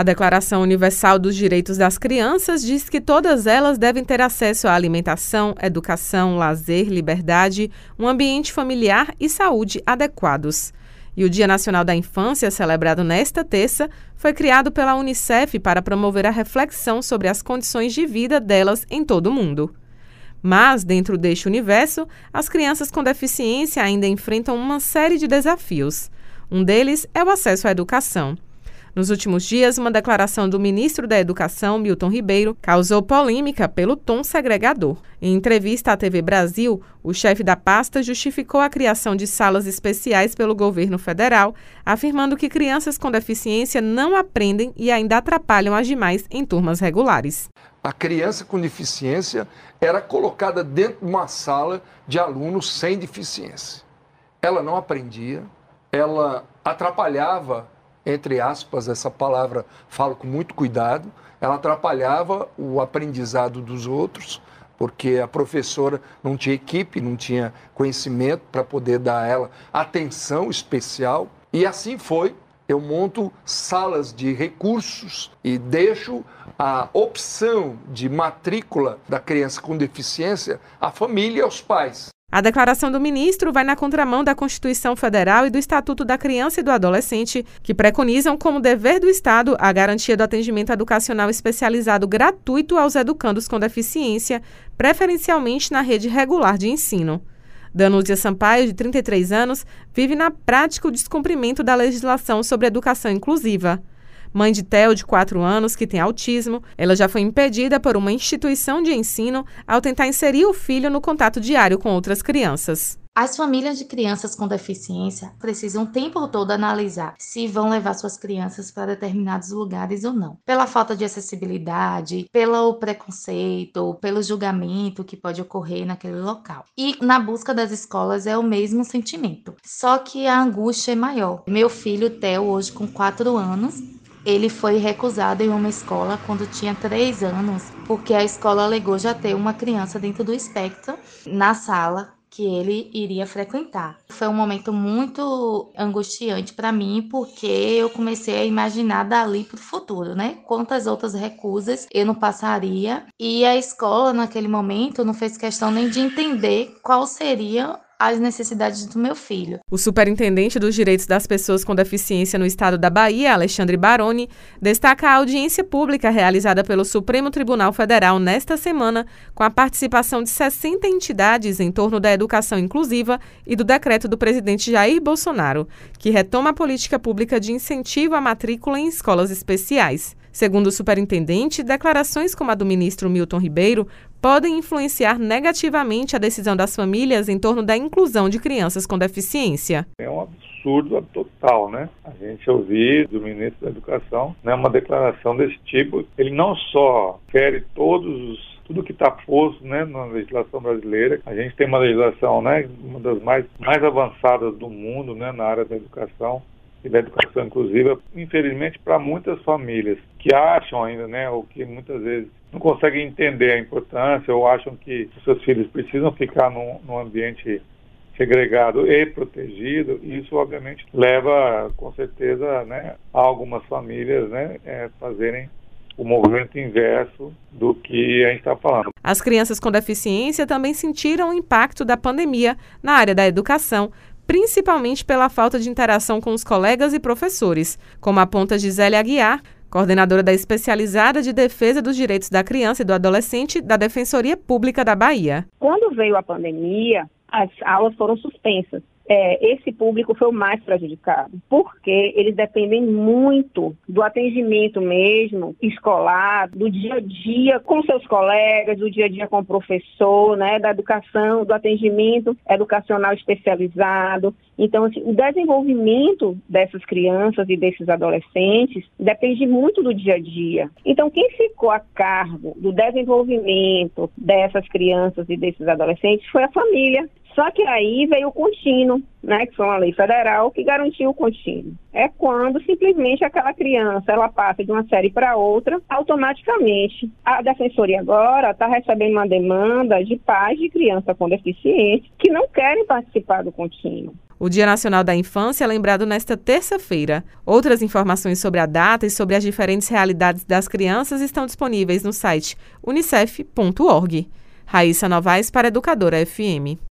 A Declaração Universal dos Direitos das Crianças diz que todas elas devem ter acesso à alimentação, educação, lazer, liberdade, um ambiente familiar e saúde adequados. E o Dia Nacional da Infância, celebrado nesta terça, foi criado pela Unicef para promover a reflexão sobre as condições de vida delas em todo o mundo. Mas, dentro deste universo, as crianças com deficiência ainda enfrentam uma série de desafios. Um deles é o acesso à educação. Nos últimos dias, uma declaração do ministro da Educação, Milton Ribeiro, causou polêmica pelo tom segregador. Em entrevista à TV Brasil, o chefe da pasta justificou a criação de salas especiais pelo governo federal, afirmando que crianças com deficiência não aprendem e ainda atrapalham as demais em turmas regulares. A criança com deficiência era colocada dentro de uma sala de alunos sem deficiência. Ela não aprendia, ela atrapalhava entre aspas, essa palavra falo com muito cuidado, ela atrapalhava o aprendizado dos outros, porque a professora não tinha equipe, não tinha conhecimento para poder dar a ela atenção especial. E assim foi. Eu monto salas de recursos e deixo a opção de matrícula da criança com deficiência à família e aos pais. A declaração do ministro vai na contramão da Constituição Federal e do Estatuto da Criança e do Adolescente, que preconizam como dever do Estado a garantia do atendimento educacional especializado gratuito aos educandos com deficiência, preferencialmente na rede regular de ensino. Danúzia Sampaio, de 33 anos, vive na prática o descumprimento da legislação sobre educação inclusiva. Mãe de Theo, de 4 anos, que tem autismo, ela já foi impedida por uma instituição de ensino ao tentar inserir o filho no contato diário com outras crianças. As famílias de crianças com deficiência precisam o tempo todo analisar se vão levar suas crianças para determinados lugares ou não. Pela falta de acessibilidade, pelo preconceito, pelo julgamento que pode ocorrer naquele local. E na busca das escolas é o mesmo sentimento, só que a angústia é maior. Meu filho Theo, hoje com 4 anos, ele foi recusado em uma escola quando tinha três anos, porque a escola alegou já ter uma criança dentro do espectro na sala que ele iria frequentar. Foi um momento muito angustiante para mim, porque eu comecei a imaginar dali para o futuro, né? Quantas outras recusas eu não passaria. E a escola, naquele momento, não fez questão nem de entender qual seria às necessidades do meu filho. O superintendente dos direitos das pessoas com deficiência no estado da Bahia, Alexandre Baroni, destaca a audiência pública realizada pelo Supremo Tribunal Federal nesta semana, com a participação de 60 entidades em torno da educação inclusiva e do decreto do presidente Jair Bolsonaro, que retoma a política pública de incentivo à matrícula em escolas especiais. Segundo o superintendente, declarações como a do ministro Milton Ribeiro podem influenciar negativamente a decisão das famílias em torno da inclusão de crianças com deficiência. É um absurdo total, né? A gente ouvir do ministro da Educação né, uma declaração desse tipo. Ele não só fere todos os tudo que está posto né, na legislação brasileira. A gente tem uma legislação, né, uma das mais, mais avançadas do mundo né, na área da educação e da educação inclusiva, infelizmente para muitas famílias que acham ainda, né, ou que muitas vezes não conseguem entender a importância ou acham que seus filhos precisam ficar num, num ambiente segregado e protegido, isso obviamente leva com certeza né, a algumas famílias né, é, fazerem o movimento inverso do que a gente está falando. As crianças com deficiência também sentiram o impacto da pandemia na área da educação, principalmente pela falta de interação com os colegas e professores, como aponta Gisele Aguiar, coordenadora da Especializada de Defesa dos Direitos da Criança e do Adolescente da Defensoria Pública da Bahia. Quando veio a pandemia, as aulas foram suspensas é, esse público foi o mais prejudicado, porque eles dependem muito do atendimento mesmo escolar, do dia a dia com seus colegas, do dia a dia com o professor, né, da educação, do atendimento educacional especializado. Então, assim, o desenvolvimento dessas crianças e desses adolescentes depende muito do dia a dia. Então, quem ficou a cargo do desenvolvimento dessas crianças e desses adolescentes foi a família. Só que aí veio o contínuo, né, que foi uma lei federal que garantiu o contínuo. É quando simplesmente aquela criança ela passa de uma série para outra automaticamente. A defensoria agora está recebendo uma demanda de pais de criança com deficiência que não querem participar do contínuo. O Dia Nacional da Infância é lembrado nesta terça-feira. Outras informações sobre a data e sobre as diferentes realidades das crianças estão disponíveis no site unicef.org. Raíssa Novaes para Educadora FM.